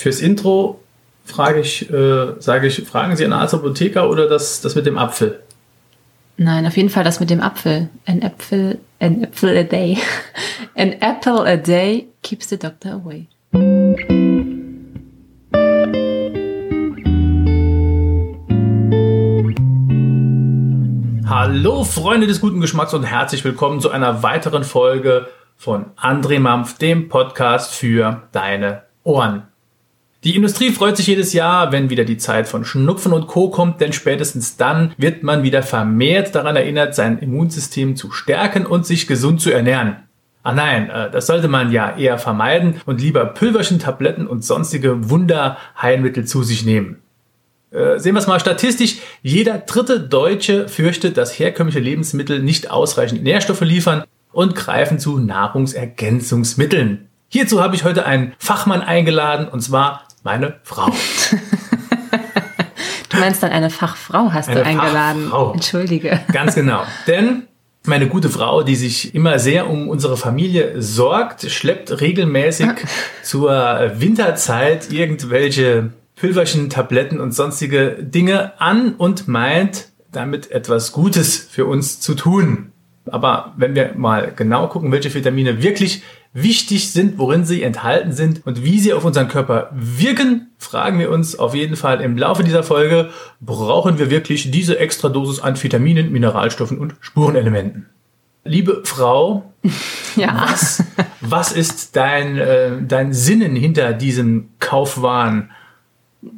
Fürs Intro frage ich, äh, sage ich, fragen Sie einen Arzt Apotheker oder das, das mit dem Apfel? Nein, auf jeden Fall das mit dem Apfel. An apple, an apple a day. An apple a day keeps the doctor away. Hallo Freunde des guten Geschmacks und herzlich willkommen zu einer weiteren Folge von André Mampf, dem Podcast für deine Ohren. Die Industrie freut sich jedes Jahr, wenn wieder die Zeit von Schnupfen und Co. kommt, denn spätestens dann wird man wieder vermehrt daran erinnert, sein Immunsystem zu stärken und sich gesund zu ernähren. Ah nein, äh, das sollte man ja eher vermeiden und lieber Pülverchen, Tabletten und sonstige Wunderheilmittel zu sich nehmen. Äh, sehen wir es mal statistisch. Jeder dritte Deutsche fürchtet, dass herkömmliche Lebensmittel nicht ausreichend Nährstoffe liefern und greifen zu Nahrungsergänzungsmitteln. Hierzu habe ich heute einen Fachmann eingeladen und zwar meine Frau. du meinst dann eine Fachfrau hast eine du eingeladen. Fachfrau. Entschuldige. Ganz genau. Denn meine gute Frau, die sich immer sehr um unsere Familie sorgt, schleppt regelmäßig zur Winterzeit irgendwelche Pülverchen, Tabletten und sonstige Dinge an und meint, damit etwas Gutes für uns zu tun. Aber wenn wir mal genau gucken, welche Vitamine wirklich wichtig sind, worin sie enthalten sind und wie sie auf unseren Körper wirken, fragen wir uns auf jeden Fall im Laufe dieser Folge, brauchen wir wirklich diese extra Dosis an Vitaminen, Mineralstoffen und Spurenelementen? Liebe Frau, ja. was, was ist dein, äh, dein Sinnen hinter diesem Kaufwahn?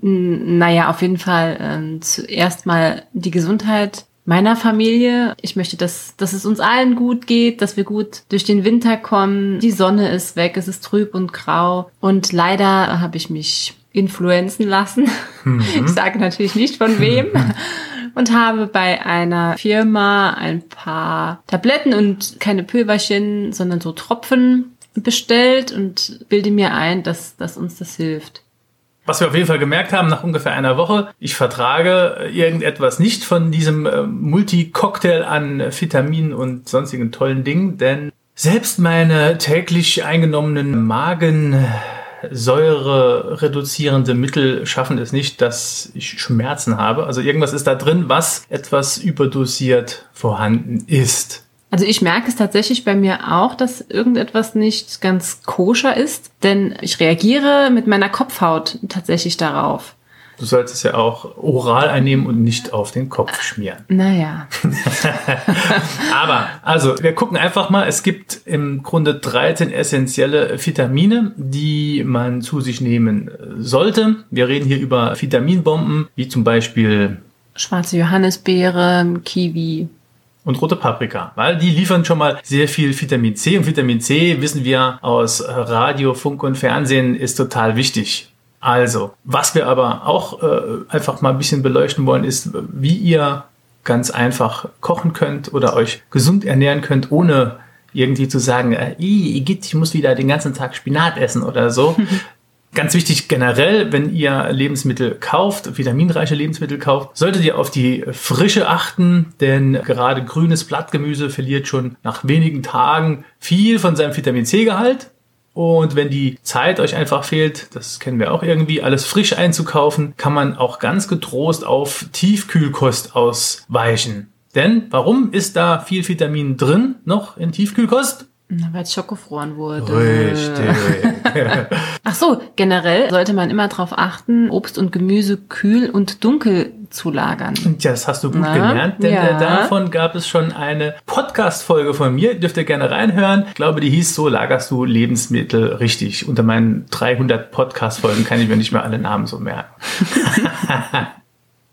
Naja, auf jeden Fall äh, zuerst mal die Gesundheit meiner Familie. Ich möchte, dass, dass es uns allen gut geht, dass wir gut durch den Winter kommen. Die Sonne ist weg, es ist trüb und grau. Und leider habe ich mich influenzen lassen. Mhm. Ich sage natürlich nicht von wem. und habe bei einer Firma ein paar Tabletten und keine Pülverchen, sondern so Tropfen bestellt und bilde mir ein, dass, dass uns das hilft. Was wir auf jeden Fall gemerkt haben nach ungefähr einer Woche, ich vertrage irgendetwas nicht von diesem äh, Multi-Cocktail an Vitaminen und sonstigen tollen Dingen, denn selbst meine täglich eingenommenen Magensäure reduzierende Mittel schaffen es nicht, dass ich Schmerzen habe. Also irgendwas ist da drin, was etwas überdosiert vorhanden ist. Also ich merke es tatsächlich bei mir auch, dass irgendetwas nicht ganz koscher ist, denn ich reagiere mit meiner Kopfhaut tatsächlich darauf. Du solltest es ja auch oral einnehmen und nicht auf den Kopf schmieren. Naja. Aber, also, wir gucken einfach mal. Es gibt im Grunde 13 essentielle Vitamine, die man zu sich nehmen sollte. Wir reden hier über Vitaminbomben, wie zum Beispiel schwarze Johannisbeere, Kiwi, und rote Paprika, weil die liefern schon mal sehr viel Vitamin C und Vitamin C wissen wir aus Radio, Funk und Fernsehen ist total wichtig. Also, was wir aber auch äh, einfach mal ein bisschen beleuchten wollen, ist, wie ihr ganz einfach kochen könnt oder euch gesund ernähren könnt, ohne irgendwie zu sagen, äh, ich muss wieder den ganzen Tag Spinat essen oder so. Ganz wichtig generell, wenn ihr Lebensmittel kauft, vitaminreiche Lebensmittel kauft, solltet ihr auf die Frische achten, denn gerade grünes Blattgemüse verliert schon nach wenigen Tagen viel von seinem Vitamin C-Gehalt. Und wenn die Zeit euch einfach fehlt, das kennen wir auch irgendwie, alles frisch einzukaufen, kann man auch ganz getrost auf Tiefkühlkost ausweichen. Denn warum ist da viel Vitamin drin noch in Tiefkühlkost? Weil es schockgefroren wurde. Richtig. Ach so, generell sollte man immer darauf achten, Obst und Gemüse kühl und dunkel zu lagern. Ja, das hast du gut Na, gelernt, denn ja. davon gab es schon eine Podcast-Folge von mir. Dürft ihr gerne reinhören. Ich glaube, die hieß so, lagerst du Lebensmittel richtig. Unter meinen 300 Podcast-Folgen kann ich mir nicht mehr alle Namen so merken.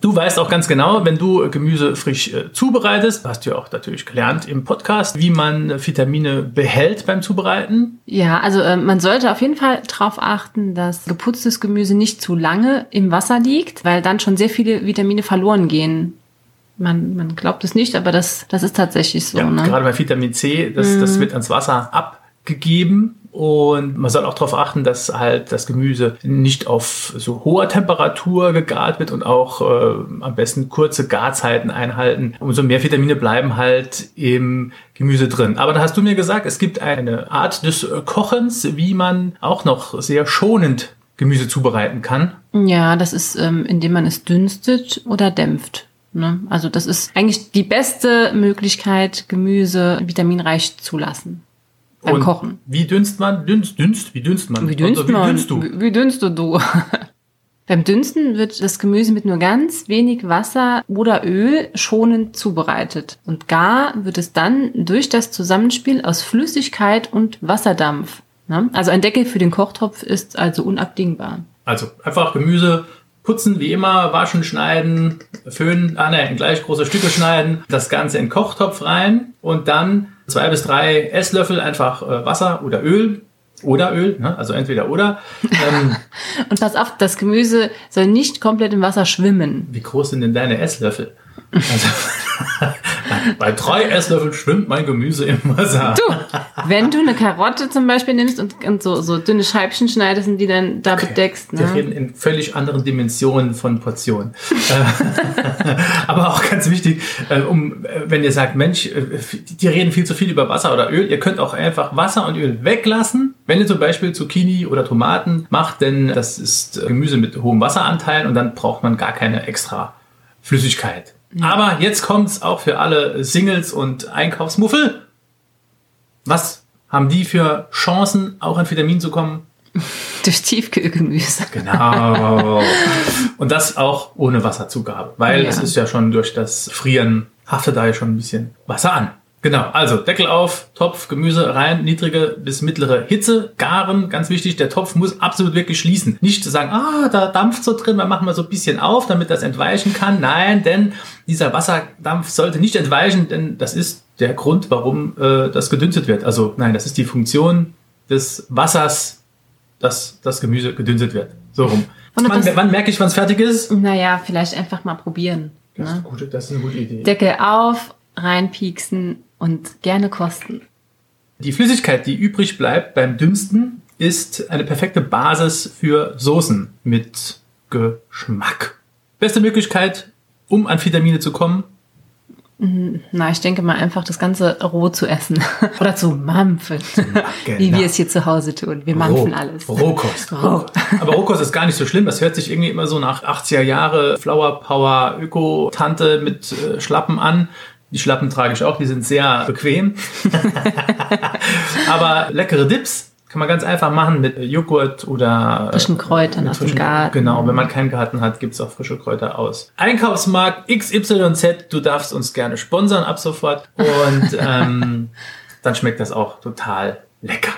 Du weißt auch ganz genau, wenn du Gemüse frisch äh, zubereitest, hast du ja auch natürlich gelernt im Podcast, wie man Vitamine behält beim Zubereiten. Ja, also äh, man sollte auf jeden Fall darauf achten, dass geputztes Gemüse nicht zu lange im Wasser liegt, weil dann schon sehr viele Vitamine verloren gehen. Man, man glaubt es nicht, aber das, das ist tatsächlich so. Ja, ne? Gerade bei Vitamin C, das, mm. das mhm. wird ans Wasser abgegeben und man soll auch darauf achten, dass halt das Gemüse nicht auf so hoher Temperatur gegart wird und auch äh, am besten kurze Garzeiten einhalten. Umso mehr Vitamine bleiben halt im Gemüse drin. Aber da hast du mir gesagt, es gibt eine Art des Kochens, wie man auch noch sehr schonend Gemüse zubereiten kann? Ja, das ist, ähm, indem man es dünstet oder dämpft. Ne? Also das ist eigentlich die beste Möglichkeit, Gemüse vitaminreich zu lassen. Beim Und Kochen. Wie dünst man? Dünst, dünst, wie dünst man? Wie dünst Also, man? Wie dünst du? Wie, wie dünstet du? Beim Dünsten wird das Gemüse mit nur ganz wenig Wasser oder Öl schonend zubereitet. Und gar wird es dann durch das Zusammenspiel aus Flüssigkeit und Wasserdampf. Ne? Also ein Deckel für den Kochtopf ist also unabdingbar. Also einfach Gemüse putzen, wie immer, waschen, schneiden, föhnen, ah ne, in gleich große Stücke schneiden, das Ganze in den Kochtopf rein und dann zwei bis drei Esslöffel einfach äh, Wasser oder Öl oder Öl, ne? also entweder oder. Ähm, Und pass auf, das Gemüse soll nicht komplett im Wasser schwimmen. wie groß sind denn deine Esslöffel? Also, bei drei Esslöffeln schwimmt mein Gemüse im Wasser. Du, wenn du eine Karotte zum Beispiel nimmst und, und so, so dünne Scheibchen schneidest und die dann da bedeckst. Wir Ne? reden in völlig anderen Dimensionen von Portionen. Aber auch ganz wichtig, äh, um, äh, wenn ihr sagt, Mensch, äh, die reden viel zu viel über Wasser oder Öl, ihr könnt auch einfach Wasser und Öl weglassen. Wenn ihr zum Beispiel Zucchini oder Tomaten macht, denn das ist Gemüse mit hohem Wasseranteil und dann braucht man gar keine extra Flüssigkeit. Aber jetzt kommt's auch für alle Singles und Einkaufsmuffel. Was haben die für Chancen, auch an Vitamin zu kommen? Durch Tiefkühlgemüse. Genau. Und das auch ohne Wasserzugabe, weil Ja. es ist ja schon durch das Frieren haftet da ja schon ein bisschen Wasser an. Genau, also Deckel auf, Topf, Gemüse rein, niedrige bis mittlere Hitze, garen, ganz wichtig, der Topf muss absolut wirklich schließen. Nicht zu sagen, ah, da dampft so drin, wir machen mal so ein bisschen auf, damit das entweichen kann. Nein, denn dieser Wasserdampf sollte nicht entweichen, denn das ist der Grund, warum äh, das gedünstet wird. Also nein, das ist die Funktion des Wassers, dass das Gemüse gedünstet wird. So rum. Wann, wann merke ich, wann es fertig ist? Naja, vielleicht einfach mal probieren. Das ist, Ne? eine gute, das ist eine gute Idee. Deckel auf, reinpieksen und gerne kosten. Die Flüssigkeit, die übrig bleibt beim Dünsten, ist eine perfekte Basis für Soßen mit Geschmack. Beste Möglichkeit, um an Vitamine zu kommen, Na, ich denke mal einfach das Ganze roh zu essen. Oder zu mampfen. Wie genau. wir es hier zu Hause tun. Wir mampfen alles. Rohkost. Roh. Aber Rohkost ist gar nicht so schlimm. Das hört sich irgendwie immer so nach 80er Jahre Flower Power Öko-Tante mit äh, Schlappen an. Die Schlappen trage ich auch, die sind sehr bequem. Aber leckere Dips kann man ganz einfach machen mit Joghurt oder Frischen Kräutern aus dem frischen- Garten. Genau, wenn man keinen Garten hat, gibt's auch frische Kräuter aus. Einkaufsmarkt XYZ, du darfst uns gerne sponsern ab sofort. Und ähm, dann schmeckt das auch total lecker.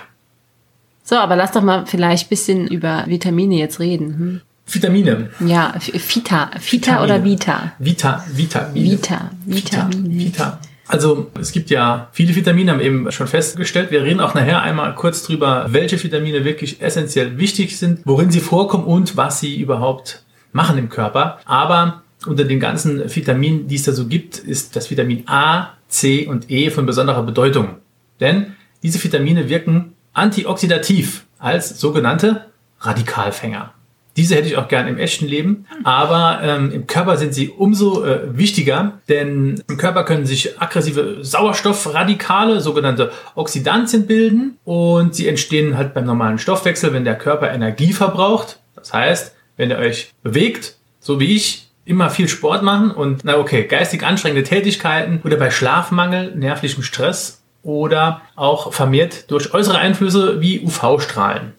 So, aber lass doch mal vielleicht ein bisschen über Vitamine jetzt reden. Vitamine. Ja, Vita. Vita oder Vita? Vita, Vitamine. Vita. Vitamine. Vita. Also es gibt ja viele Vitamine, haben wir eben schon festgestellt. Wir reden auch nachher einmal kurz drüber, welche Vitamine wirklich essentiell wichtig sind, worin sie vorkommen und was sie überhaupt machen im Körper. Aber unter den ganzen Vitaminen, die es da so gibt, ist das Vitamin A, C und E von besonderer Bedeutung. Denn diese Vitamine wirken antioxidativ als sogenannte Radikalfänger. Diese hätte ich auch gern im echten Leben, aber ähm, im Körper sind sie umso äh, wichtiger, denn im Körper können sich aggressive Sauerstoffradikale, sogenannte Oxidantien bilden und sie entstehen halt beim normalen Stoffwechsel, wenn der Körper Energie verbraucht. Das heißt, wenn ihr euch bewegt, so wie ich, immer viel Sport machen und, na okay, geistig anstrengende Tätigkeiten oder bei Schlafmangel, nervlichem Stress oder auch vermehrt durch äußere Einflüsse wie UV-Strahlen.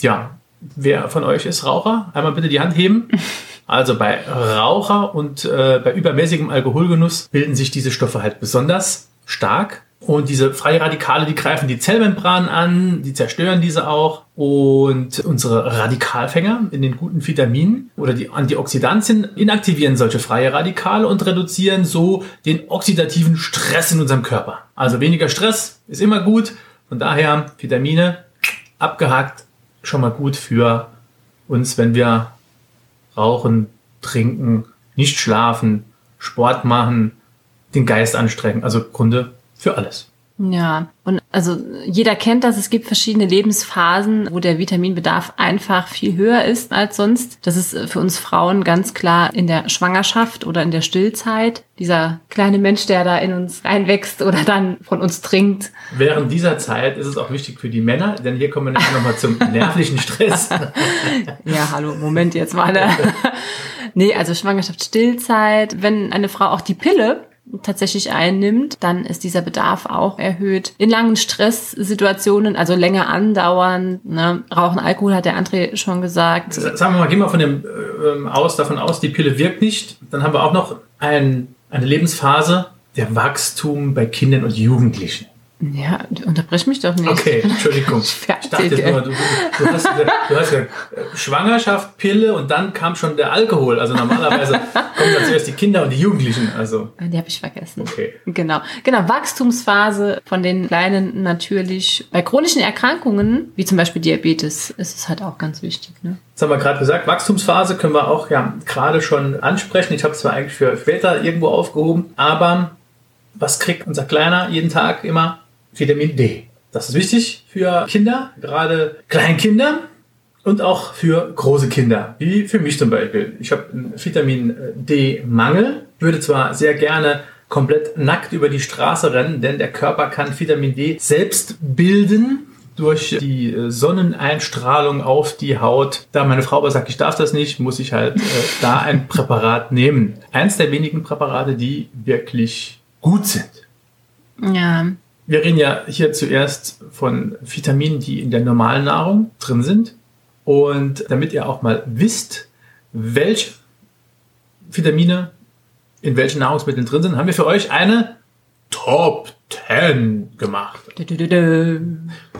Ja, wer von euch ist Raucher? Einmal bitte die Hand heben. Also bei Raucher und äh, bei übermäßigem Alkoholgenuss bilden sich diese Stoffe halt besonders stark. Und diese freie Radikale, die greifen die Zellmembran an, die zerstören diese auch. Und unsere Radikalfänger in den guten Vitaminen oder die Antioxidantien inaktivieren solche freie Radikale und reduzieren so den oxidativen Stress in unserem Körper. Also weniger Stress ist immer gut. Von daher Vitamine abgehakt, schon mal gut für uns, wenn wir rauchen, trinken, nicht schlafen, Sport machen, den Geist anstrengen. Also Grunde für alles. Ja, und also jeder kennt das, es gibt verschiedene Lebensphasen, wo der Vitaminbedarf einfach viel höher ist als sonst. Das ist für uns Frauen ganz klar in der Schwangerschaft oder in der Stillzeit. Dieser kleine Mensch, der da in uns reinwächst oder dann von uns trinkt. Während dieser Zeit ist es auch wichtig für die Männer, denn hier kommen wir nochmal zum nervlichen Stress. ja, hallo, Moment jetzt mal. Ne? nee, also Schwangerschaft, Stillzeit. Wenn eine Frau auch die Pille tatsächlich einnimmt, dann ist dieser Bedarf auch erhöht. In langen Stresssituationen, also länger andauern, ne? Rauchen, Alkohol hat der André schon gesagt. Sagen wir mal, gehen wir von dem äh, aus, davon aus, die Pille wirkt nicht. Dann haben wir auch noch ein, eine Lebensphase der Wachstum bei Kindern und Jugendlichen. Ja, unterbrich mich doch nicht. Okay, Entschuldigung. ich dachte jetzt nur, du, du, hast, du hast gesagt, Schwangerschaft, Pille und dann kam schon der Alkohol. Also normalerweise kommen dann zuerst die Kinder und die Jugendlichen. Also. Die habe ich vergessen. Okay. Genau. Genau, Wachstumsphase von den Kleinen natürlich. Bei chronischen Erkrankungen, wie zum Beispiel Diabetes, ist es halt auch ganz wichtig. Ne? Das haben wir gerade gesagt. Wachstumsphase können wir auch ja gerade schon ansprechen. Ich habe es zwar eigentlich für später irgendwo aufgehoben, aber was kriegt unser Kleiner jeden Tag immer? Vitamin D. Das ist wichtig für Kinder, gerade Kleinkinder und auch für große Kinder, wie für mich zum Beispiel. Ich habe einen Vitamin D-Mangel, würde zwar sehr gerne komplett nackt über die Straße rennen, denn der Körper kann Vitamin D selbst bilden durch die äh, Sonneneinstrahlung auf die Haut. Da meine Frau aber sagt, ich darf das nicht, muss ich halt äh, da ein Präparat nehmen. Eins der wenigen Präparate, die wirklich gut sind. Ja wir reden ja hier zuerst von Vitaminen, die in der normalen Nahrung drin sind. Und damit ihr auch mal wisst, welche Vitamine in welchen Nahrungsmitteln drin sind, haben wir für euch eine Top 10 gemacht.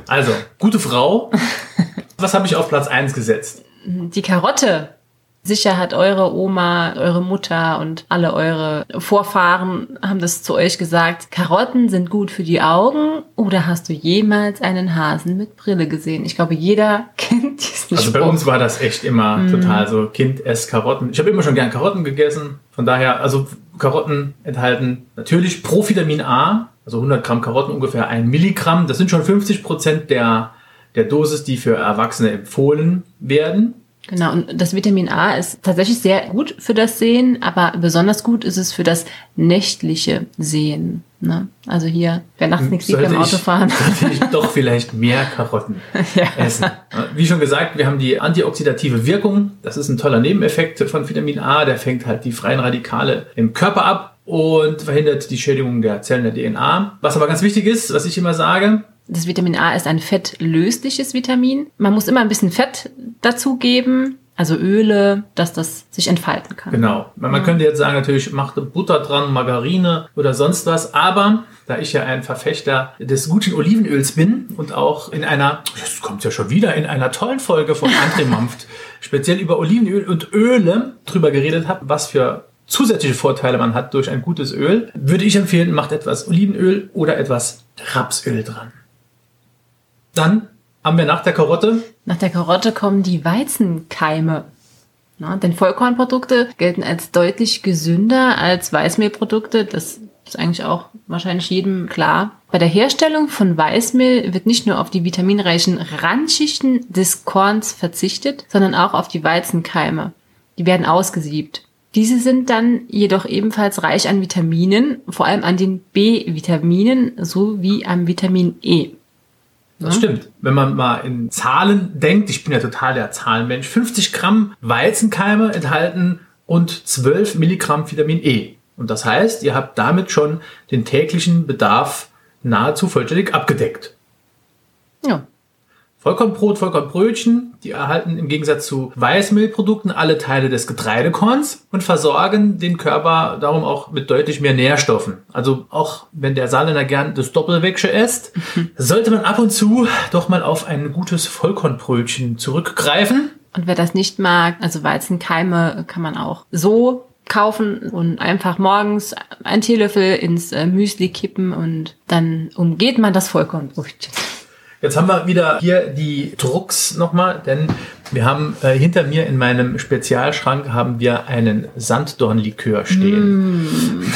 Also, gute Frau. Was habe ich auf Platz 1 gesetzt? Die Karotte. Sicher hat eure Oma, eure Mutter und alle eure Vorfahren haben das zu euch gesagt. Karotten sind gut für die Augen. Oder hast du jemals einen Hasen mit Brille gesehen? Ich glaube, jeder kennt diesen Also bei uns war das echt immer mm. total so, Kind ess Karotten. Ich habe immer schon gern Karotten gegessen. Von daher, also Karotten enthalten natürlich Profitamin A, also 100 Gramm Karotten ungefähr ein Milligramm. Das sind schon 50 Prozent der, der Dosis, die für Erwachsene empfohlen werden. Genau, und das Vitamin A ist tatsächlich sehr gut für das Sehen, aber besonders gut ist es für das nächtliche Sehen. Ne? Also hier, wer nachts nichts sieht beim Autofahren. Sollte ich doch vielleicht mehr Karotten ja. essen. Wie schon gesagt, wir haben die antioxidative Wirkung. Das ist ein toller Nebeneffekt von Vitamin A. Der fängt halt die freien Radikale im Körper ab und verhindert die Schädigung der Zellen der DNA. Was aber ganz wichtig ist, was ich immer sage, das Vitamin A ist ein fettlösliches Vitamin. Man muss immer ein bisschen Fett dazugeben, also Öle, dass das sich entfalten kann. Genau. Man ja. könnte jetzt sagen, natürlich macht Butter dran, Margarine oder sonst was, aber da ich ja ein Verfechter des guten Olivenöls bin und auch in einer, das kommt ja schon wieder, in einer tollen Folge von André Mampft speziell über Olivenöl und Öle drüber geredet habe, was für zusätzliche Vorteile man hat durch ein gutes Öl, würde ich empfehlen, macht etwas Olivenöl oder etwas Rapsöl dran. Dann haben wir nach der Karotte. Nach der Karotte kommen die Weizenkeime. Na, denn Vollkornprodukte gelten als deutlich gesünder als Weißmehlprodukte. Das ist eigentlich auch wahrscheinlich jedem klar. Bei der Herstellung von Weißmehl wird nicht nur auf die vitaminreichen Randschichten des Korns verzichtet, sondern auch auf die Weizenkeime. Die werden ausgesiebt. Diese sind dann jedoch ebenfalls reich an Vitaminen, vor allem an den B-Vitaminen sowie am Vitamin E. Das stimmt. Wenn man mal in Zahlen denkt, ich bin ja total der Zahlenmensch, 50 Gramm Weizenkeime enthalten und 12 Milligramm Vitamin E. Und das heißt, ihr habt damit schon den täglichen Bedarf nahezu vollständig abgedeckt. Ja. Vollkornbrot, Vollkornbrötchen, die erhalten im Gegensatz zu Weißmehlprodukten alle Teile des Getreidekorns und versorgen den Körper darum auch mit deutlich mehr Nährstoffen. Also auch wenn der Saarländer gern das Doppelwägsche isst, sollte man ab und zu doch mal auf ein gutes Vollkornbrötchen zurückgreifen. Und wer das nicht mag, also Weizenkeime kann man auch so kaufen und einfach morgens einen Teelöffel ins äh, Müsli kippen und dann umgeht man das Vollkornbrötchen. Jetzt haben wir wieder hier die Drucks nochmal, denn wir haben äh, hinter mir in meinem Spezialschrank haben wir einen Sanddornlikör stehen. Mm.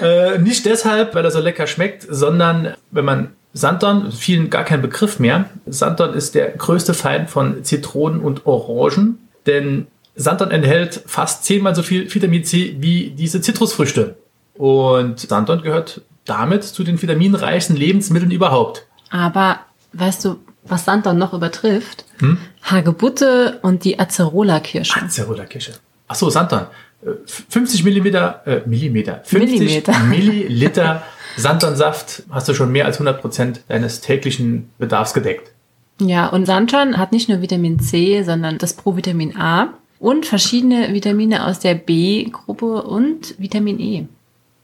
Äh, nicht deshalb, weil er so lecker schmeckt, sondern wenn man Sanddorn, vielen gar kein Begriff mehr. Sanddorn ist der größte Feind von Zitronen und Orangen, denn Sanddorn enthält fast zehnmal so viel Vitamin C wie diese Zitrusfrüchte. Und Sanddorn gehört damit zu den vitaminreichsten Lebensmitteln überhaupt. Aber weißt du, was Sanddorn noch übertrifft? Hm? Hagebutte und die Acerola-Kirsche. Acerola-Kirsche. Achso, Sanddorn. 50 Millimeter, äh, Millimeter, 50 Millimeter. Milliliter Sanddornsaft hast du schon mehr als 100 Prozent deines täglichen Bedarfs gedeckt. Ja, und Sanddorn hat nicht nur Vitamin C, sondern das Provitamin A und verschiedene Vitamine aus der B-Gruppe und Vitamin E.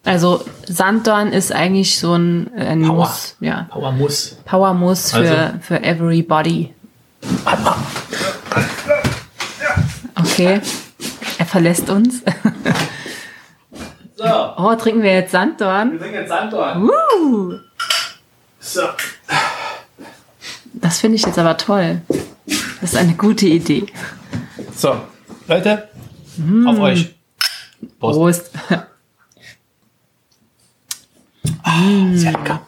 Also Sanddorn ist eigentlich so ein, ein Power. Muss. Ja. Power muss. Power Muss für, Also- für everybody. Okay. Er verlässt uns. So, Oh, trinken wir jetzt Sanddorn? wir trinken jetzt Sanddorn. Uh, So. das finde ich jetzt aber toll. Das ist eine gute Idee. so, Leute, auf euch. Prost. Prost. Sehr lecker.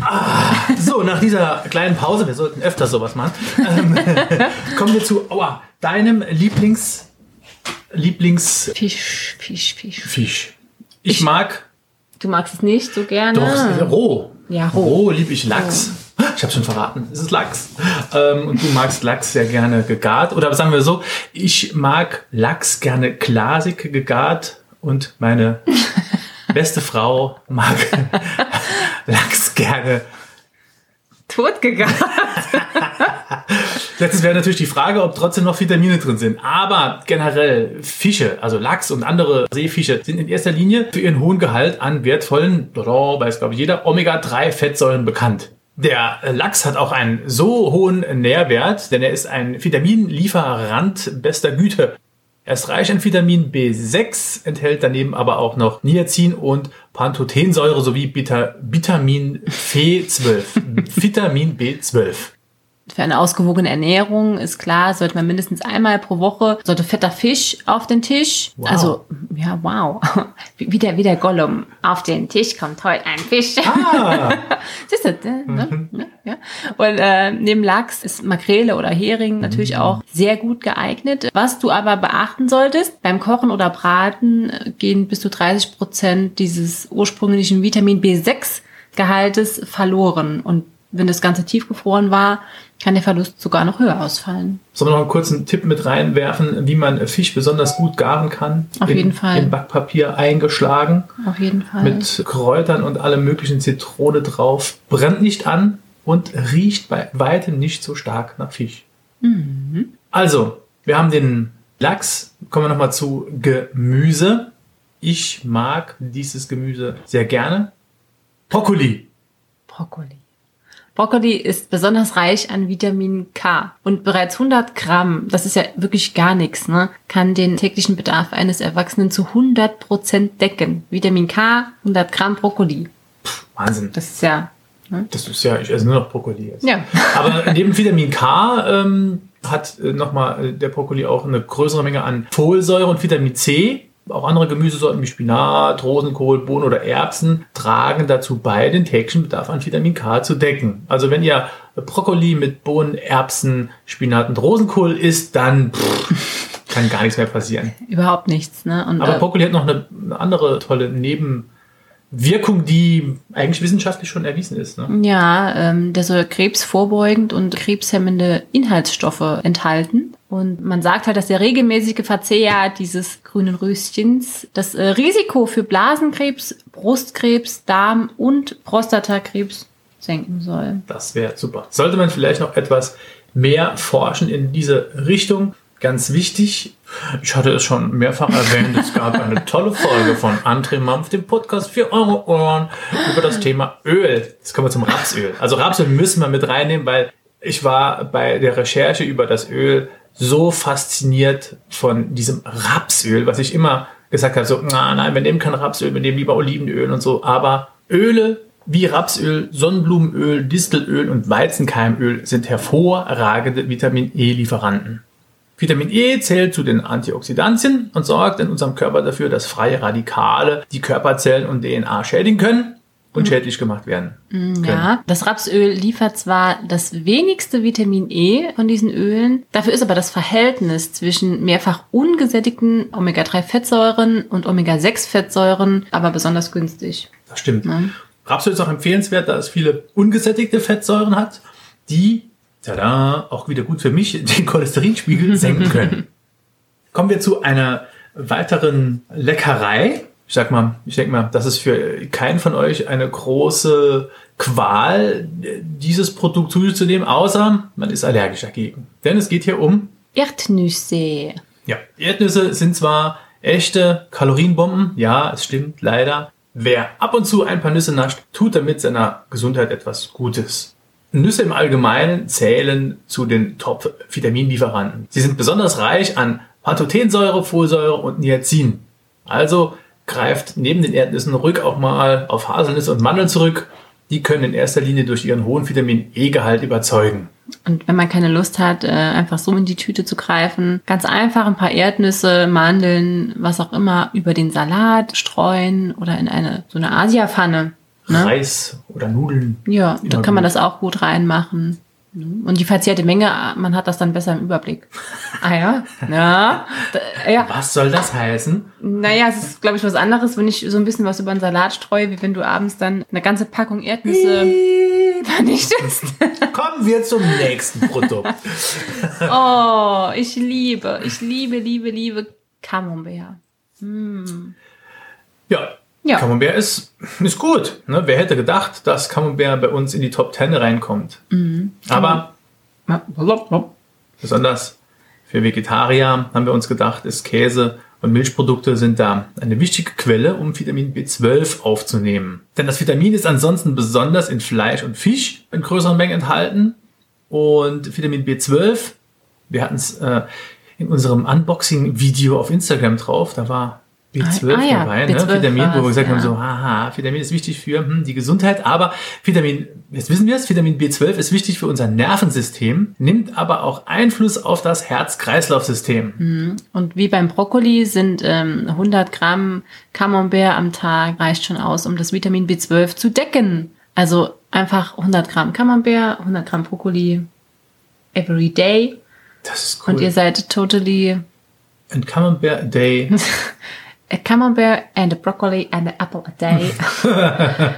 Ah, so, nach dieser kleinen Pause, wir sollten öfter sowas machen, ähm, kommen wir zu aua, deinem Lieblings Lieblingsfisch. Fisch, Fisch, Fisch. Ich mag Du magst es nicht so gerne? doch roh. Ja, roh. Roh liebe ich Lachs. Ich habe schon verraten, es ist Lachs. Ähm, und du magst Lachs sehr gerne gegart. Oder sagen wir so, ich mag Lachs gerne glasig gegart und meine beste Frau mag Lachs gerne Totgegangen. Letztes wäre natürlich die Frage, ob trotzdem noch Vitamine drin sind. Aber generell Fische, also Lachs und andere Seefische, sind in erster Linie für ihren hohen Gehalt an wertvollen, oh, weiß glaube ich jeder, Omega-3-Fettsäuren bekannt. Der Lachs hat auch einen so hohen Nährwert, denn er ist ein Vitaminlieferant bester Güte. Er ist reich an Vitamin B6, enthält daneben aber auch noch Niacin und Pantothensäure sowie Vitamin B12. Vitamin B12. Für eine ausgewogene Ernährung ist klar, sollte man mindestens einmal pro Woche, sollte fetter Fisch auf den Tisch. Wow. Also, ja, wow. Wie, der, wie der Gollum. Auf den Tisch kommt heute ein Fisch. Ah, Siehst du, äh, ne? Ne? Ja. Und äh, neben Lachs ist Makrele oder Hering natürlich auch sehr gut geeignet. Was du aber beachten solltest, beim Kochen oder Braten äh, gehen bis zu 30 Prozent dieses ursprünglichen Vitamin B6-Gehaltes verloren. Und wenn das Ganze tiefgefroren war, kann der Verlust sogar noch höher ausfallen. Sollen wir noch einen kurzen Tipp mit reinwerfen, wie man Fisch besonders gut garen kann? Auf in, jeden Fall. In Backpapier eingeschlagen, Auf jeden Fall. mit Kräutern und allem möglichen Zitrone drauf. Brennt nicht an und riecht bei weitem nicht so stark nach Fisch. Mhm. Also, wir haben den Lachs. Kommen wir nochmal zu Gemüse. Ich mag dieses Gemüse sehr gerne. Brokkoli. Brokkoli. Brokkoli ist besonders reich an Vitamin K und bereits 100 Gramm, das ist ja wirklich gar nichts, ne, kann den täglichen Bedarf eines Erwachsenen zu 100 Prozent decken. Vitamin K, 100 Gramm Brokkoli. Wahnsinn. Das ist ja, ne? Das ist ja, ich esse nur noch Brokkoli jetzt. Ja. Aber neben Vitamin K ähm, hat äh, nochmal äh, der Brokkoli auch eine größere Menge an Folsäure und Vitamin C. Auch andere Gemüsesorten wie Spinat, Rosenkohl, Bohnen oder Erbsen tragen dazu bei, den täglichen Bedarf an Vitamin K zu decken. Also wenn ihr Brokkoli mit Bohnen, Erbsen, Spinat und Rosenkohl isst, dann pff, kann gar nichts mehr passieren. Überhaupt nichts, ne? Und, Aber äh, Brokkoli hat noch eine, eine andere tolle Nebenwirkung, die eigentlich wissenschaftlich schon erwiesen ist. Ne? Ja, ähm, der soll krebsvorbeugend und krebshemmende Inhaltsstoffe enthalten. Und man sagt halt, dass der regelmäßige Verzehr dieses grünen Röschens das äh, Risiko für Blasenkrebs, Brustkrebs, Darm und Prostatakrebs senken soll. Das wäre super. Sollte man vielleicht noch etwas mehr forschen in diese Richtung? Ganz wichtig, ich hatte es schon mehrfach erwähnt, es gab eine tolle Folge von André Mampf, dem Podcast für eure Ohren, über das Thema Öl. Jetzt kommen wir zum Rapsöl. Also Rapsöl müssen wir mit reinnehmen, weil ich war bei der Recherche über das Öl so fasziniert von diesem Rapsöl, was ich immer gesagt habe, so, na, nein, wir nehmen kein Rapsöl, wir nehmen lieber Olivenöl und so, aber Öle wie Rapsöl, Sonnenblumenöl, Distelöl und Weizenkeimöl sind hervorragende Vitamin E-Lieferanten. Vitamin E zählt zu den Antioxidantien und sorgt in unserem Körper dafür, dass freie Radikale die Körperzellen und DNA schädigen können und schädlich gemacht werden. Mhm. Ja, das Rapsöl liefert zwar das wenigste Vitamin E von diesen Ölen, dafür ist aber das Verhältnis zwischen mehrfach ungesättigten Omega-3-Fettsäuren und Omega-6-Fettsäuren aber besonders günstig. Das stimmt. Rapsöl ist auch empfehlenswert, da es viele ungesättigte Fettsäuren hat, die, tada, auch wieder gut für mich, den Cholesterinspiegel senken können. Kommen wir zu einer weiteren Leckerei. Ich sag mal, ich denke mal, das ist für keinen von euch eine große Qual, dieses Produkt zu sich zu nehmen, außer man ist allergisch dagegen. Denn es geht hier um, Erdnüsse. ja, Erdnüsse sind zwar echte Kalorienbomben, ja, es stimmt leider. Wer ab und zu ein paar Nüsse nascht, tut damit seiner Gesundheit etwas Gutes. Nüsse im Allgemeinen zählen zu den Top-Vitaminlieferanten. Sie sind besonders reich an Pantothensäure, Folsäure und Niacin. Also greift neben den Erdnüssen ruhig auch mal auf Haselnüsse und Mandeln zurück. Die können in erster Linie durch ihren hohen Vitamin E-Gehalt überzeugen. Und wenn man keine Lust hat, äh, einfach so in die Tüte zu greifen, ganz einfach ein paar Erdnüsse, Mandeln, was auch immer, über den Salat streuen oder in eine so eine Asiapfanne. Ne? Reis oder Nudeln. Ja, da kann man gut. das auch gut reinmachen. Und die verzehrte Menge, man hat das dann besser im Überblick. Ah ja, ja, da, ja. Was soll das heißen? Naja, es ist, glaube ich, was anderes, wenn ich so ein bisschen was über einen Salat streue, wie wenn du abends dann eine ganze Packung Erdnüsse vernichtest. Kommen wir zum nächsten Produkt. Oh, ich liebe, ich liebe, liebe, liebe Camembert. Ja, Ja. Camembert ist, ist gut. Ne? Wer hätte gedacht, dass Camembert bei uns in die Top 10 reinkommt? Mhm. Aber besonders für Vegetarier haben wir uns gedacht, ist Käse und Milchprodukte sind da eine wichtige Quelle, um Vitamin B12 aufzunehmen. Denn das Vitamin ist ansonsten besonders in Fleisch und Fisch in größeren Mengen enthalten. Und Vitamin B12, wir hatten es äh, in unserem Unboxing-Video auf Instagram drauf, da war B12 Ah, ah ja, dabei, B12 ne? Vitamin, wo wir gesagt haben, ja. so, haha, Vitamin ist wichtig für hm, die Gesundheit, aber Vitamin, jetzt wissen wir es, Vitamin B12 ist wichtig für unser Nervensystem, nimmt aber auch Einfluss auf das Herz-Kreislauf-System. Und wie beim Brokkoli sind ähm, 100 Gramm Camembert am Tag reicht schon aus, um das Vitamin B12 zu decken. Also einfach 100 Gramm Camembert, 100 Gramm Brokkoli every day. Das ist cool. Und ihr seid totally And Camembert a Day. a Camembert and a broccoli and an apple a day.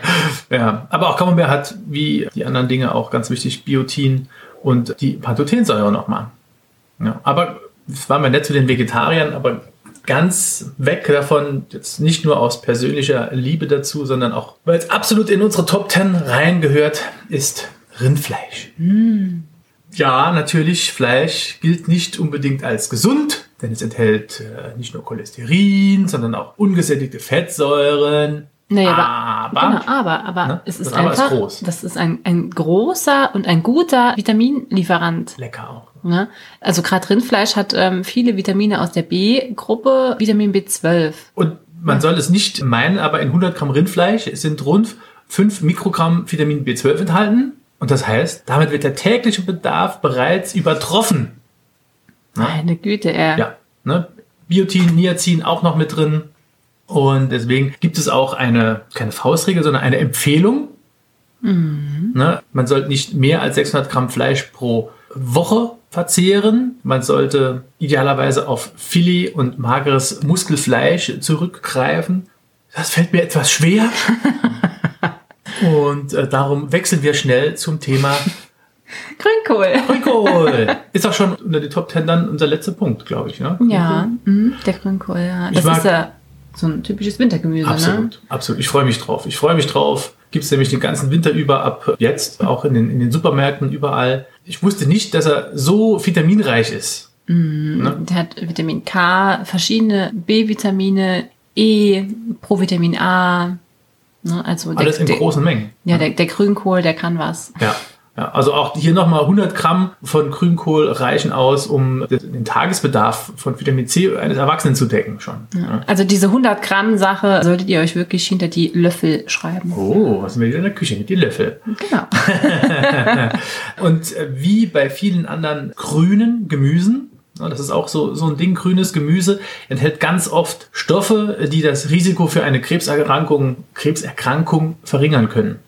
ja, aber auch Camembert hat, wie die anderen Dinge, auch ganz wichtig Biotin und die Pantothensäure nochmal. Ja, aber es war mir nett zu den Vegetariern, aber ganz weg davon, jetzt nicht nur aus persönlicher Liebe dazu, sondern auch, weil es absolut in unsere Top 10 reingehört, ist Rindfleisch. Ja, natürlich, Fleisch gilt nicht unbedingt als gesund, denn es enthält äh, nicht nur Cholesterin, sondern auch ungesättigte Fettsäuren. Naja, aber, aber genau, aber, aber Ne? es ist Das Aber ist einfach, groß. das ist ein, ein großer und ein guter Vitaminlieferant. lecker auch. Ne? Also gerade Rindfleisch hat ähm, viele Vitamine aus der B-Gruppe, Vitamin B12. Und man soll es nicht meinen, aber in 100 Gramm Rindfleisch sind rund 5 Mikrogramm Vitamin B12 enthalten. Und das heißt, damit wird der tägliche Bedarf bereits übertroffen. Meine Güte, er. Ja, ne? Biotin, Niacin auch noch mit drin. Und deswegen gibt es auch eine, keine Faustregel, sondern eine Empfehlung. Ne? Man sollte nicht mehr als 600 Gramm Fleisch pro Woche verzehren. Man sollte idealerweise auf Filet und mageres Muskelfleisch zurückgreifen. Das fällt mir etwas schwer. und äh, darum wechseln wir schnell zum Thema Grünkohl. Grünkohl. Ist auch schon unter die Top 10 dann unser letzter Punkt, glaube ich. Ne? Ja, mhm, der Grünkohl, ja. Das mag- ist ja so ein typisches Wintergemüse, ne? Absolut, absolut. Ich freue mich drauf. Ich freue mich drauf. Gibt es nämlich den ganzen Winter über ab jetzt, auch in den, in den Supermärkten überall. Ich wusste nicht, dass er so vitaminreich ist. Ne? Der hat Vitamin K, verschiedene B-Vitamine, E, Provitamin A. Ne? Also der, Alles in der, großen Mengen. Ja, der, der Grünkohl, der kann was. Ja. Ja, also auch hier nochmal 100 Gramm von Grünkohl reichen aus, um den Tagesbedarf von Vitamin C eines Erwachsenen zu decken schon. Ja. Also diese 100 Gramm Sache solltet ihr euch wirklich hinter die Löffel schreiben. Oh, was sind wir wieder in der Küche die Löffel? Genau. Und äh, wie bei vielen anderen grünen Gemüsen Das ist auch so, so ein Ding, grünes Gemüse enthält ganz oft Stoffe, die das Risiko für eine Krebserkrankung, Krebserkrankung verringern können.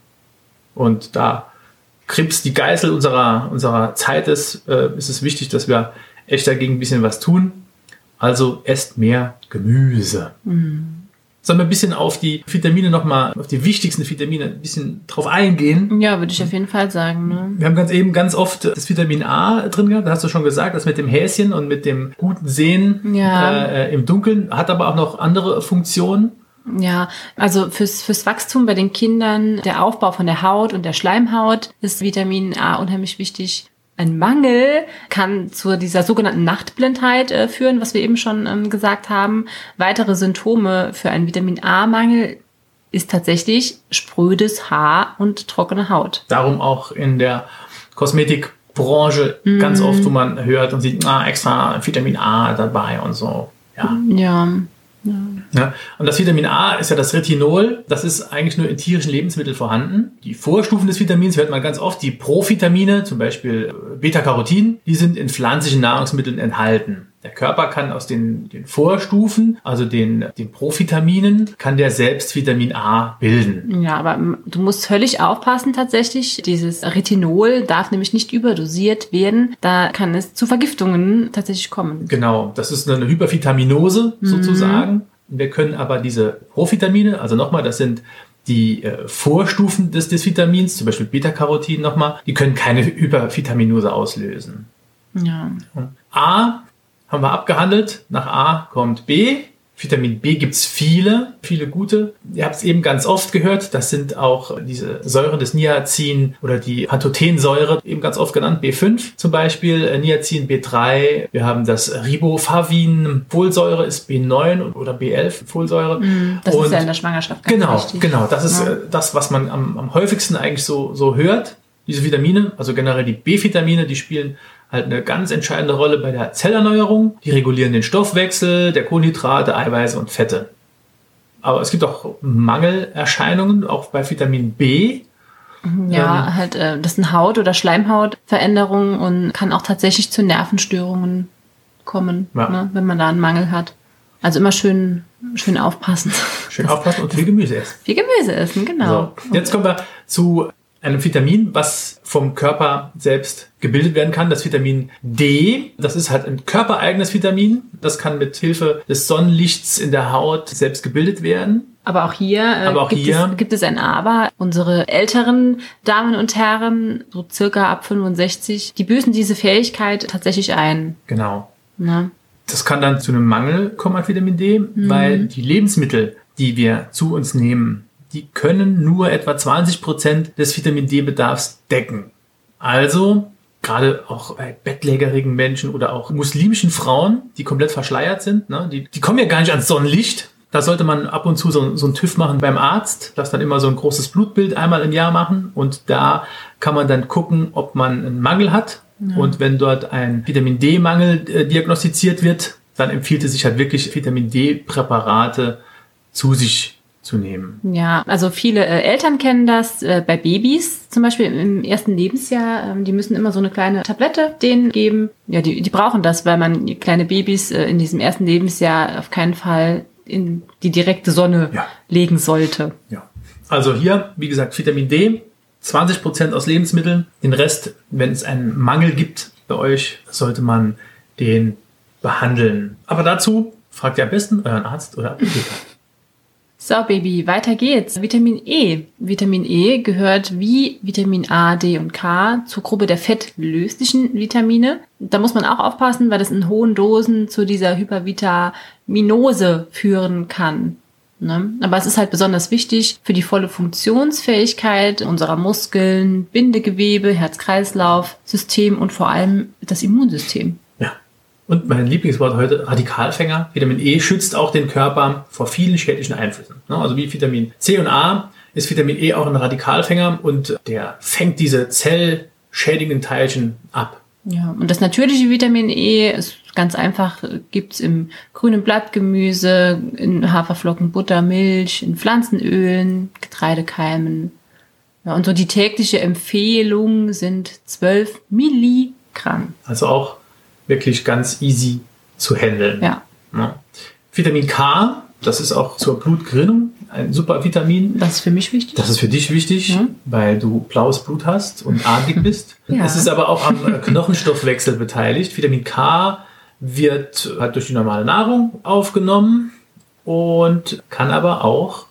Und da Krebs die Geißel unserer, unserer Zeit ist, äh, ist es wichtig, dass wir echt dagegen ein bisschen was tun. Also esst mehr Gemüse. Mhm. Sollen wir ein bisschen auf die Vitamine nochmal, auf die wichtigsten Vitamine ein bisschen drauf eingehen? Ja, würde ich auf jeden Fall sagen. Ne? Wir haben ganz eben ganz oft das Vitamin A drin gehabt, da hast du schon gesagt, das mit dem Häschen und mit dem guten Sehen ja. äh, im Dunkeln, hat aber auch noch andere Funktionen. Ja, also fürs, fürs Wachstum bei den Kindern, der Aufbau von der Haut und der Schleimhaut ist Vitamin A unheimlich wichtig. Ein Mangel kann zu dieser sogenannten Nachtblindheit äh, führen, was wir eben schon ähm, gesagt haben. Weitere Symptome für einen Vitamin A-Mangel ist tatsächlich sprödes Haar und trockene Haut. Darum auch in der Kosmetikbranche mm. ganz oft, wo man hört und sieht, ah, extra Vitamin A dabei und so. Ja. Ja. Ja. ja. Und das Vitamin A ist ja das Retinol. Das ist eigentlich nur in tierischen Lebensmitteln vorhanden. Die Vorstufen des Vitamins hört man ganz oft. Die Provitamine, zum Beispiel Beta-Carotin, die sind in pflanzlichen Nahrungsmitteln enthalten. Der Körper kann aus den, den Vorstufen, also den, den Provitaminen, kann der selbst Vitamin A bilden. Ja, aber du musst völlig aufpassen tatsächlich. Dieses Retinol darf nämlich nicht überdosiert werden. Da kann es zu Vergiftungen tatsächlich kommen. Genau, das ist eine Hypervitaminose mhm. sozusagen. Wir können aber diese Provitamine, also nochmal, das sind die äh, Vorstufen des, des Vitamins, zum Beispiel Beta-Carotin nochmal, die können keine Hypervitaminose auslösen. Ja. A haben wir abgehandelt. Nach A kommt B. Vitamin B gibt's viele, viele gute. Ihr habt es eben ganz oft gehört. Das sind auch diese Säuren des Niacin oder die Pantothensäure, eben ganz oft genannt. B5 zum Beispiel, äh, Niacin B3. Wir haben das Ribofavin. Folsäure ist B9 oder B11 Folsäure. Mm, das Und ist ja in der Schwangerschaft. Ganz genau, wichtig. genau. Das ist ja. Äh, das, was man am, am häufigsten eigentlich so, so hört. Diese Vitamine, also generell die B-Vitamine, die spielen halt eine ganz entscheidende Rolle bei der Zellerneuerung. Die regulieren den Stoffwechsel der Kohlenhydrate, Eiweiße und Fette. Aber es gibt auch Mangelerscheinungen, auch bei Vitamin B. Ja, ähm, halt, äh, das sind Haut- oder Schleimhautveränderungen und kann auch tatsächlich zu Nervenstörungen kommen, ja. ne, wenn man da einen Mangel hat. Also immer schön, schön aufpassen. Schön aufpassen und viel Gemüse essen. Viel Gemüse essen, genau. So, jetzt kommen wir zu einem Vitamin, was vom Körper selbst gebildet werden kann, das Vitamin D. Das ist halt ein körpereigenes Vitamin. Das kann mit Hilfe des Sonnenlichts in der Haut selbst gebildet werden. Aber auch hier, äh, Aber auch gibt, hier es, gibt es ein Aber. Unsere älteren Damen und Herren, so circa ab 65, die büßen diese Fähigkeit tatsächlich ein. Genau. Na? Das kann dann zu einem Mangel kommen an Vitamin D, mhm. weil die Lebensmittel, die wir zu uns nehmen, die können nur etwa 20 Prozent des Vitamin D-Bedarfs decken. Also gerade auch bei bettlägerigen Menschen oder auch muslimischen Frauen, die komplett verschleiert sind, ne, die, die kommen ja gar nicht ans Sonnenlicht. Da sollte man ab und zu so, so einen TÜV machen beim Arzt, das dann immer so ein großes Blutbild einmal im Jahr machen und da kann man dann gucken, ob man einen Mangel hat. Ja. Und wenn dort ein Vitamin D-Mangel äh, diagnostiziert wird, dann empfiehlt es sich halt wirklich Vitamin D-Präparate zu sich zu nehmen. Ja, also viele äh, Eltern kennen das äh, bei Babys, zum Beispiel im ersten Lebensjahr. Ähm, die müssen immer so eine kleine Tablette denen geben. Ja, die, die brauchen das, weil man kleine Babys äh, in diesem ersten Lebensjahr auf keinen Fall in die direkte Sonne ja. legen sollte. Ja. Also hier, wie gesagt, Vitamin D, 20 Prozent aus Lebensmitteln. Den Rest, wenn es einen Mangel gibt bei euch, sollte man den behandeln. Aber dazu fragt ihr am besten euren Arzt oder Apotheker. So, Baby, weiter geht's. Vitamin E. Vitamin E gehört wie Vitamin A, D und K zur Gruppe der fettlöslichen Vitamine. Da muss man auch aufpassen, weil das in hohen Dosen zu dieser Hypervitaminose führen kann. Ne? Aber es ist halt besonders wichtig für die volle Funktionsfähigkeit unserer Muskeln, Bindegewebe, Herz-Kreislauf, System und vor allem das Immunsystem. Und mein Lieblingswort heute, Radikalfänger. Vitamin E schützt auch den Körper vor vielen schädlichen Einflüssen. Ne? Also wie Vitamin C und A ist Vitamin E auch ein Radikalfänger und der fängt diese zellschädigenden Teilchen ab. Ja, und das natürliche Vitamin E ist ganz einfach, gibt's im grünen Blattgemüse, in Haferflocken, Butter, Milch, in Pflanzenölen, Getreidekeimen. Ja, und so die tägliche Empfehlung sind 12 Milligramm. Also auch wirklich ganz easy zu handeln. Ja. Ja. Vitamin K, das ist auch zur Blutgerinnung ein super Vitamin. Das ist für mich wichtig. Das ist für dich wichtig, Ja. weil du blaues Blut hast und adlig bist. Ja. Es ist aber auch am äh, Knochenstoffwechsel beteiligt. Vitamin K wird halt durch die normale Nahrung aufgenommen und kann aber auch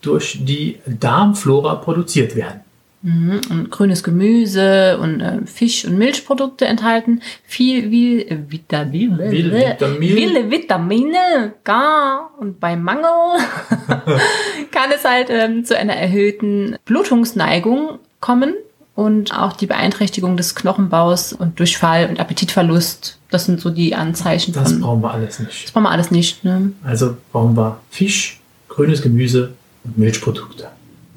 durch die Darmflora produziert werden. Mhm. Und grünes Gemüse und äh, Fisch- und Milchprodukte enthalten viel wie äh, Vitamine. Viel Vitamin. Viele Vitamine. Gar. Und bei Mangel kann es halt ähm, zu einer erhöhten Blutungsneigung kommen und auch die Beeinträchtigung des Knochenbaus und Durchfall und Appetitverlust. Das sind so die Anzeichen Das von. brauchen wir alles nicht. Das brauchen wir alles nicht. Ne? Also brauchen wir Fisch, grünes Gemüse und Milchprodukte.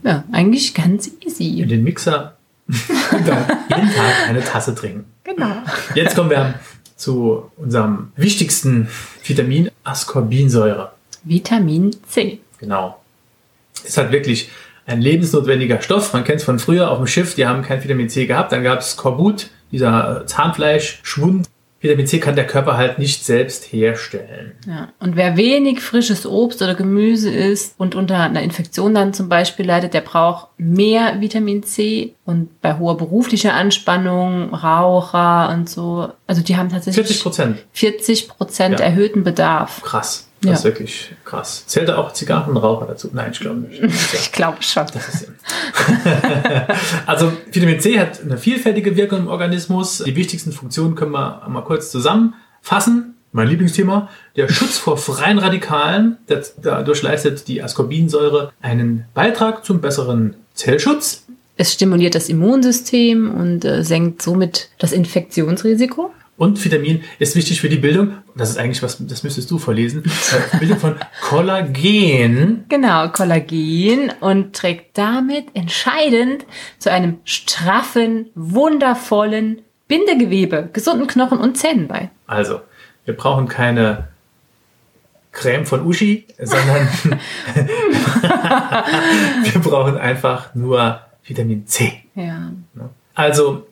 Ja, eigentlich ganz In easy. den Mixer und dann jeden Tag eine Tasse trinken. Genau. Jetzt kommen wir zu unserem wichtigsten Vitamin, Ascorbinsäure. Vitamin C. Genau. Ist halt wirklich ein lebensnotwendiger Stoff. Man kennt es von früher auf dem Schiff, die haben kein Vitamin C gehabt. Dann gab es Skorbut, dieser Zahnfleischschwund. Vitamin C kann der Körper halt nicht selbst herstellen. Ja. Und wer wenig frisches Obst oder Gemüse isst und unter einer Infektion dann zum Beispiel leidet, der braucht mehr Vitamin C. Und bei hoher beruflicher Anspannung, Raucher und so, also die haben tatsächlich 40 Prozent. 40 Prozent Ja. erhöhten Bedarf. Krass. Das Ja. ist wirklich krass. Zählt da auch Zigarrenraucher dazu? Nein, ich glaube nicht. Ich glaube schon. Das ist also Vitamin C hat eine vielfältige Wirkung im Organismus. Die wichtigsten Funktionen können wir mal kurz zusammenfassen. Mein Lieblingsthema, der Schutz vor freien Radikalen. Dadurch leistet die Ascorbinsäure einen Beitrag zum besseren Zellschutz. Es stimuliert das Immunsystem und äh, senkt somit das Infektionsrisiko. Und Vitamin ist wichtig für die Bildung, das ist eigentlich was, das müsstest du vorlesen, äh, Bildung von Kollagen. Genau, Kollagen und trägt damit entscheidend zu einem straffen, wundervollen Bindegewebe, gesunden Knochen und Zähnen bei. Also, wir brauchen keine Creme von Uschi, sondern wir brauchen einfach nur Vitamin C. Ja. Also,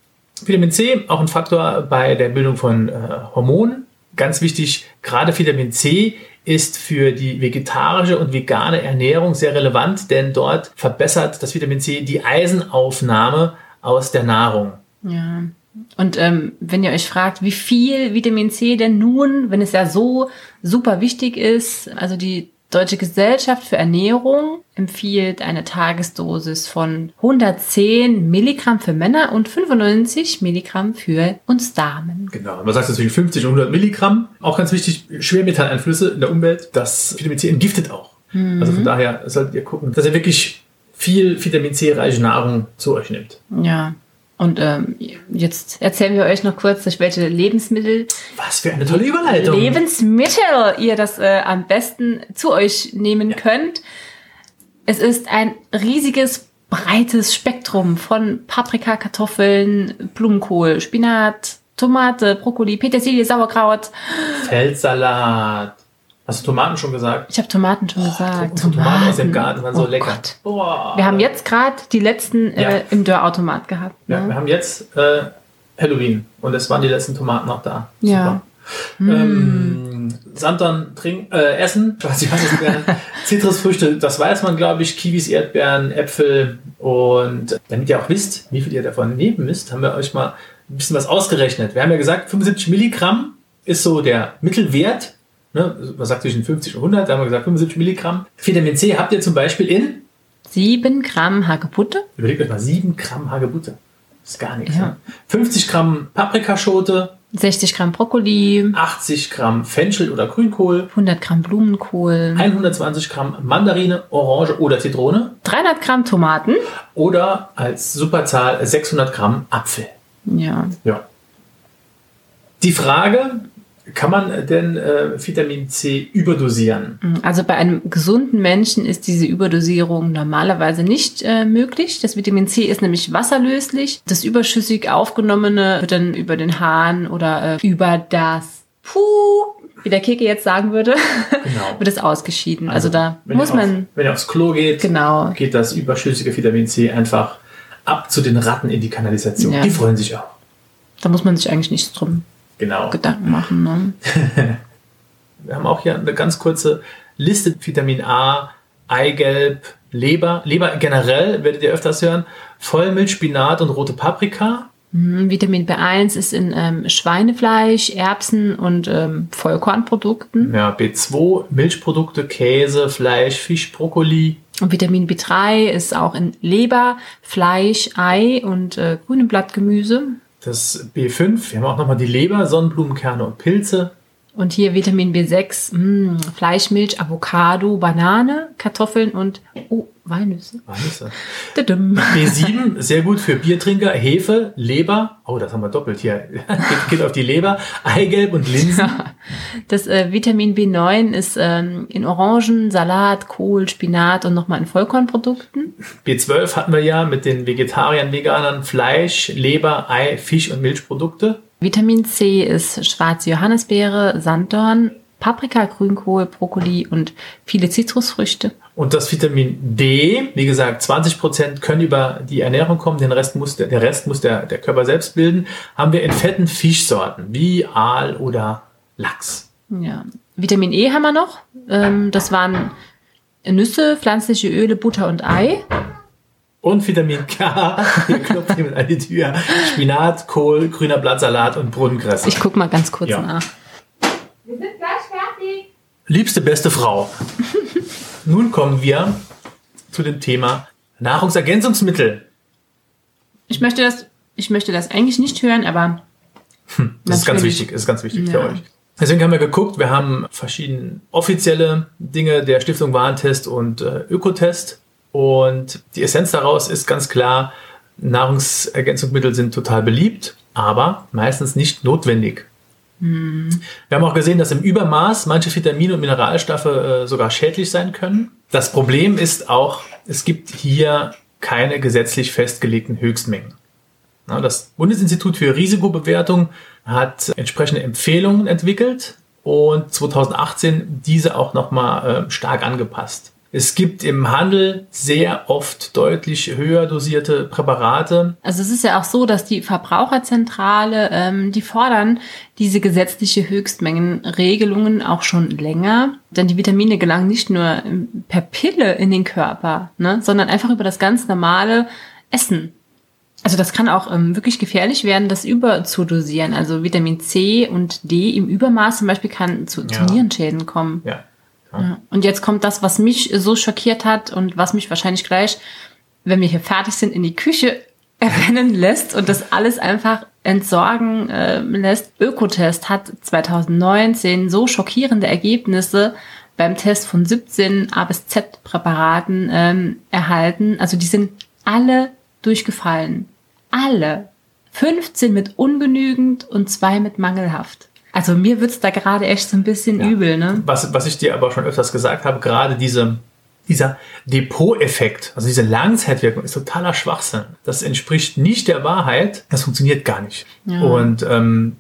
Vitamin C, auch ein Faktor bei der Bildung von äh, Hormonen. Ganz wichtig, gerade Vitamin C ist für die vegetarische und vegane Ernährung sehr relevant, denn dort verbessert das Vitamin C die Eisenaufnahme aus der Nahrung. Ja. Und ähm, wenn ihr euch fragt, wie viel Vitamin C denn nun, wenn es ja so super wichtig ist, also die Deutsche Gesellschaft für Ernährung empfiehlt eine Tagesdosis von 110 Milligramm für Männer und 95 Milligramm für uns Damen. Genau, man sagt zwischen 50 und 100 Milligramm. Auch ganz wichtig, Schwermetalleinflüsse in der Umwelt. Das Vitamin C entgiftet auch. Also von daher solltet ihr gucken, dass ihr wirklich viel Vitamin C-reiche Nahrung zu euch nehmt. Ja. Und ähm, jetzt erzählen wir euch noch kurz, durch welche Lebensmittel, Was für eine tolle Überleitung. Lebensmittel ihr das äh, am besten zu euch nehmen könnt. Es ist ein riesiges, breites Spektrum von Paprika, Kartoffeln, Blumenkohl, Spinat, Tomate, Brokkoli, Petersilie, Sauerkraut. Feldsalat. Hast du Tomaten schon gesagt? Ich habe Tomaten schon gesagt. Unsere Tomaten aus dem Garten waren so Oh lecker. Wir haben jetzt gerade die letzten Ja. äh, im Dörrautomat gehabt. Ja, Ne? wir haben jetzt äh, Halloween und es waren die letzten Tomaten noch da. Ja. Super. Ähm, Sandern trinken, äh, essen, was ich weiß, Zitrusfrüchte, das weiß man, glaube ich, Kiwis, Erdbeeren, Äpfel und damit ihr auch wisst, wie viel ihr davon nehmen müsst, haben wir euch mal ein bisschen was ausgerechnet. Wir haben ja gesagt, 75 Milligramm ist so der Mittelwert. Ne? Man sagt zwischen 50 und 100, da haben wir gesagt 75 Milligramm. Vitamin C habt ihr zum Beispiel in, 7 Gramm Hagebutte. überlegt euch mal, 7 Gramm Hagebutte. Das ist gar nichts. Ja. Ne? 50 Gramm Paprikaschote, 60 Gramm Brokkoli, 80 Gramm Fenchel oder Grünkohl, 100 Gramm Blumenkohl, 120 Gramm Mandarine, Orange oder Zitrone 300 Gramm Tomaten. oder als Superzahl 600 Gramm Apfel. Ja, Ja. Die Frage, kann man denn äh, Vitamin C überdosieren? also bei einem gesunden Menschen ist diese Überdosierung normalerweise nicht äh, möglich. Das Vitamin C ist nämlich wasserlöslich. Das überschüssig aufgenommene wird dann über den Hahn oder äh, über das Puh, wie der Keke jetzt sagen würde, Genau. wird es ausgeschieden. Also, da wenn muss ihr man Auf, wenn ihr aufs Klo geht, genau geht das überschüssige Vitamin C einfach ab zu den Ratten in die Kanalisation. Ja. Die freuen sich auch. Da muss man sich eigentlich nicht drum Genau. Gedanken machen. Ne? Wir haben auch hier eine ganz kurze Liste. Vitamin A, Eigelb, Leber. Leber generell werdet ihr öfters hören. Vollmilch, Spinat und rote Paprika. Mhm, Vitamin B1 ist in ähm, Schweinefleisch, Erbsen und ähm, Vollkornprodukten. Ja, B2, Milchprodukte, Käse, Fleisch, Fisch, Brokkoli. Und Vitamin B3 ist auch in Leber, Fleisch, Ei und äh, grünem Blattgemüse. Das B5, wir haben auch nochmal die Leber, Sonnenblumenkerne und Pilze. Und hier Vitamin B6, mh, Fleisch, Milch, Avocado, Banane, Kartoffeln und oh, Walnüsse. Walnüsse. Dadum. B7, sehr gut für Biertrinker, Hefe, Leber. Oh, das haben wir doppelt hier. geht, geht auf die Leber, Eigelb und Linsen. Das äh, Vitamin B9 ist ähm, in Orangen, Salat, Kohl, Spinat und nochmal in Vollkornprodukten. B12 hatten wir ja mit den Vegetariern, Veganern, Fleisch, Leber, Ei, Fisch und Milchprodukte. Vitamin C ist schwarze Johannisbeere, Sanddorn, Paprika, Grünkohl, Brokkoli und viele Zitrusfrüchte. Und das Vitamin D, wie gesagt, 20 Prozent können über die Ernährung kommen, den Rest muss der, der Rest muss der, der Körper selbst bilden, haben wir in fetten Fischsorten wie Aal oder Lachs. Ja. Vitamin E haben wir noch. Ähm, das waren Nüsse, pflanzliche Öle, Butter und Ei. Und Vitamin K, hier klopft jemand an die Tür. Spinat, Kohl, grüner Blattsalat und Brunnenkresse. Ich guck mal ganz kurz Ja. nach. Wir sind gleich fertig. Liebste beste Frau. Nun kommen wir zu dem Thema Nahrungsergänzungsmittel. Ich möchte das, ich möchte das eigentlich nicht hören, aber Das ist ganz wichtig, ist ganz wichtig für Ja. euch. Deswegen haben wir geguckt, wir haben verschiedene offizielle Dinge der Stiftung Warentest und äh, Ökotest. Und die Essenz daraus ist ganz klar, Nahrungsergänzungsmittel sind total beliebt, aber meistens nicht notwendig. Wir haben auch gesehen, dass im Übermaß manche Vitamine und Mineralstoffe äh, sogar schädlich sein können. Das Problem ist auch, es gibt hier keine gesetzlich festgelegten Höchstmengen. Na, Das Bundesinstitut für Risikobewertung hat entsprechende Empfehlungen entwickelt und 2018 diese auch nochmal äh, stark angepasst. Es gibt im Handel sehr oft deutlich höher dosierte Präparate. Also es ist ja auch so, dass die Verbraucherzentrale, ähm, die fordern diese gesetzliche Höchstmengenregelungen auch schon länger. Denn die Vitamine gelangen nicht nur ähm, per Pille in den Körper, ne, sondern einfach über das ganz normale Essen. Also das kann auch ähm, wirklich gefährlich werden, das überzudosieren. Also Vitamin C und D im Übermaß zum Beispiel kann zu, zu Ja. Nierenschäden kommen. Ja. Und jetzt kommt das, was mich so schockiert hat und was mich wahrscheinlich gleich, wenn wir hier fertig sind, in die Küche rennen lässt und das alles einfach entsorgen äh, lässt. Ökotest hat 2019 so schockierende Ergebnisse beim Test von 17 A bis Z Präparaten ähm, erhalten. Also die sind alle durchgefallen. Alle. 15 mit ungenügend und zwei mit mangelhaft. Also mir wird's da gerade echt so ein bisschen übel, ne? Was, was ich dir aber schon öfters gesagt habe, gerade diese, dieser Depot-Effekt, also diese Langzeitwirkung, ist totaler Schwachsinn. Das entspricht nicht der Wahrheit. Das funktioniert gar nicht. Ja. Und ähm,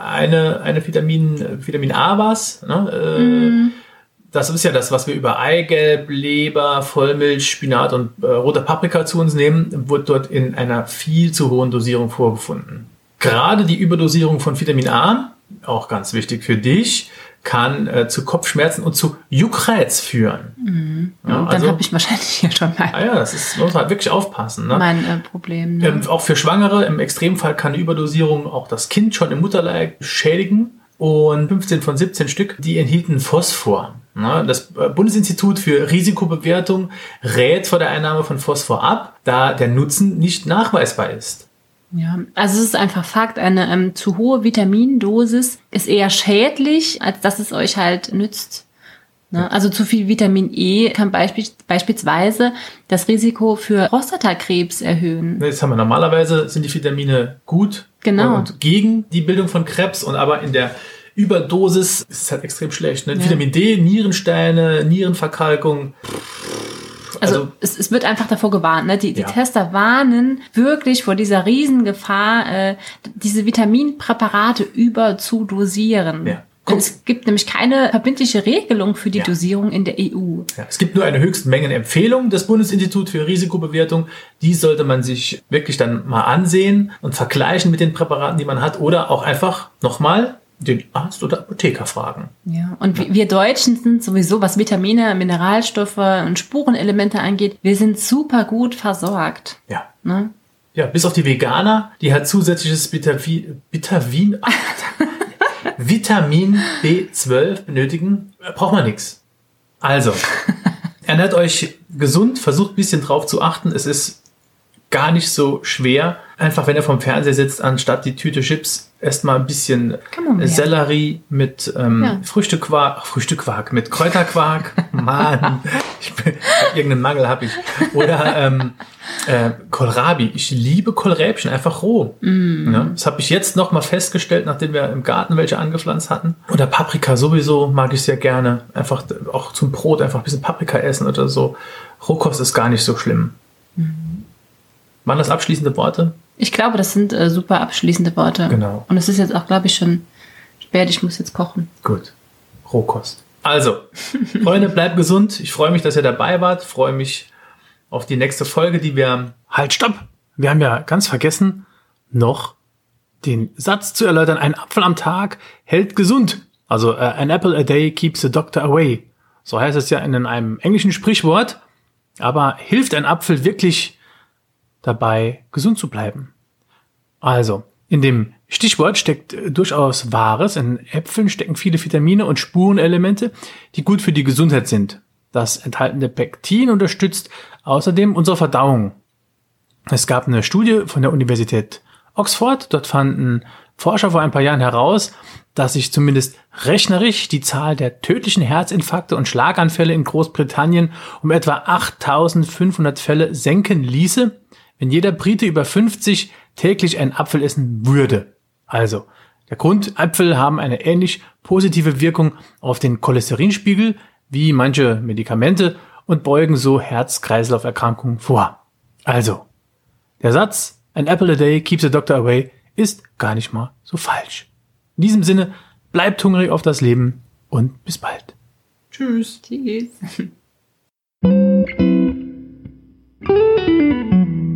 eine, eine Vitamin, Vitamin A war es. Ne? Äh, Das ist ja das, was wir über Eigelb, Leber, Vollmilch, Spinat und äh, rote Paprika zu uns nehmen, wurde dort in einer viel zu hohen Dosierung vorgefunden. Gerade die Überdosierung von Vitamin A, auch ganz wichtig für dich, kann äh, zu Kopfschmerzen und zu Juckreiz führen. Ja, Und dann also, habe ich wahrscheinlich hier schon mal ah ja, das ist, muss halt wirklich aufpassen. Ne? mein äh, Problem. Ne? Ähm, auch für Schwangere, im Extremfall kann eine Überdosierung auch das Kind schon im Mutterleib schädigen. Und 15 von 17 Stück, die enthielten Phosphor. Ne, Das äh, Bundesinstitut für Risikobewertung rät vor der Einnahme von Phosphor ab, da der Nutzen nicht nachweisbar ist. Ja, also es ist einfach Fakt, eine ähm, zu hohe Vitamindosis ist eher schädlich, als dass es euch halt nützt. Ne? Also zu viel Vitamin E kann beisp beispielsweise das Risiko für Prostatakrebs erhöhen. Jetzt haben wir normalerweise sind die Vitamine gut Genau. und gegen die Bildung von Krebs und aber in der Überdosis ist es halt extrem schlecht. Ne? Ja. Vitamin D, Nierensteine, Nierenverkalkung. Also, Also- es, es wird einfach davor gewarnt. Ne? Die, die Ja. Tester warnen wirklich vor dieser Riesengefahr, äh, diese Vitaminpräparate überzudosieren. Ja. Guck. Es gibt nämlich keine verbindliche Regelung für die Ja. Dosierung in der EU. Ja, es gibt nur eine Höchstmengenempfehlung des Bundesinstituts für Risikobewertung. Die sollte man sich wirklich dann mal ansehen und vergleichen mit den Präparaten, die man hat oder auch einfach nochmal den Arzt oder Apotheker fragen. Ja, und wir- wir Deutschen sind sowieso, was Vitamine, Mineralstoffe und Spurenelemente angeht, wir sind super gut versorgt. Ja. Ne? Ja, bis auf die Veganer, die halt zusätzliches Vitamin, Vitamin, Vitamin B12 benötigen, braucht man nichts. Also, ernährt euch gesund, versucht ein bisschen drauf zu achten. Es ist gar nicht so schwer. Einfach, wenn ihr vom Fernseher sitzt, anstatt die Tüte Chips, esst mal ein bisschen. Sellerie mit ähm, Ja. Früchtequark, ach, Früchtequark, mit Kräuterquark. Mann, ich bin, irgendeinen Mangel habe ich. Oder ähm, äh, Kohlrabi. Ich liebe Kohlräbchen, einfach roh. Ja, das habe ich jetzt noch mal festgestellt, nachdem wir im Garten welche angepflanzt hatten. Oder Paprika sowieso mag ich sehr gerne. Einfach auch zum Brot einfach ein bisschen Paprika essen oder so. Rohkost ist gar nicht so schlimm. Waren das abschließende Worte? Ich glaube, das sind äh, super abschließende Worte. Genau. Und es ist jetzt auch, glaube ich, schon spät. Ich muss jetzt kochen. Gut. Rohkost. Also, Freunde, bleibt gesund. Ich freue mich, dass ihr dabei wart. Freue mich auf die nächste Folge, die wir. Halt, stopp! Wir haben ja ganz vergessen, noch den Satz zu erläutern. Ein Apfel am Tag hält gesund. Also, äh, an apple a day keeps the doctor away. So heißt es ja in einem englischen Sprichwort. Aber hilft ein Apfel wirklich dabei, gesund zu bleiben? Also, in dem Stichwort steckt äh, durchaus Wahres. In Äpfeln stecken viele Vitamine und Spurenelemente, die gut für die Gesundheit sind. Das enthaltene Pektin unterstützt außerdem unsere Verdauung. Es gab eine Studie von der Universität Oxford. Dort fanden Forscher vor ein paar Jahren heraus, dass sich zumindest rechnerisch die Zahl der tödlichen Herzinfarkte und Schlaganfälle in Großbritannien um etwa 8500 Fälle senken ließe, wenn jeder Brite über 50 täglich einen Apfel essen würde. Also, der Grund, Äpfel haben eine ähnlich positive Wirkung auf den Cholesterinspiegel wie manche Medikamente und beugen so Herz-Kreislauf-Erkrankungen vor. Also, der Satz, an apple a day keeps the doctor away, ist gar nicht mal so falsch. In diesem Sinne, bleibt hungrig auf das Leben und bis bald. Tschüss. Tschüss.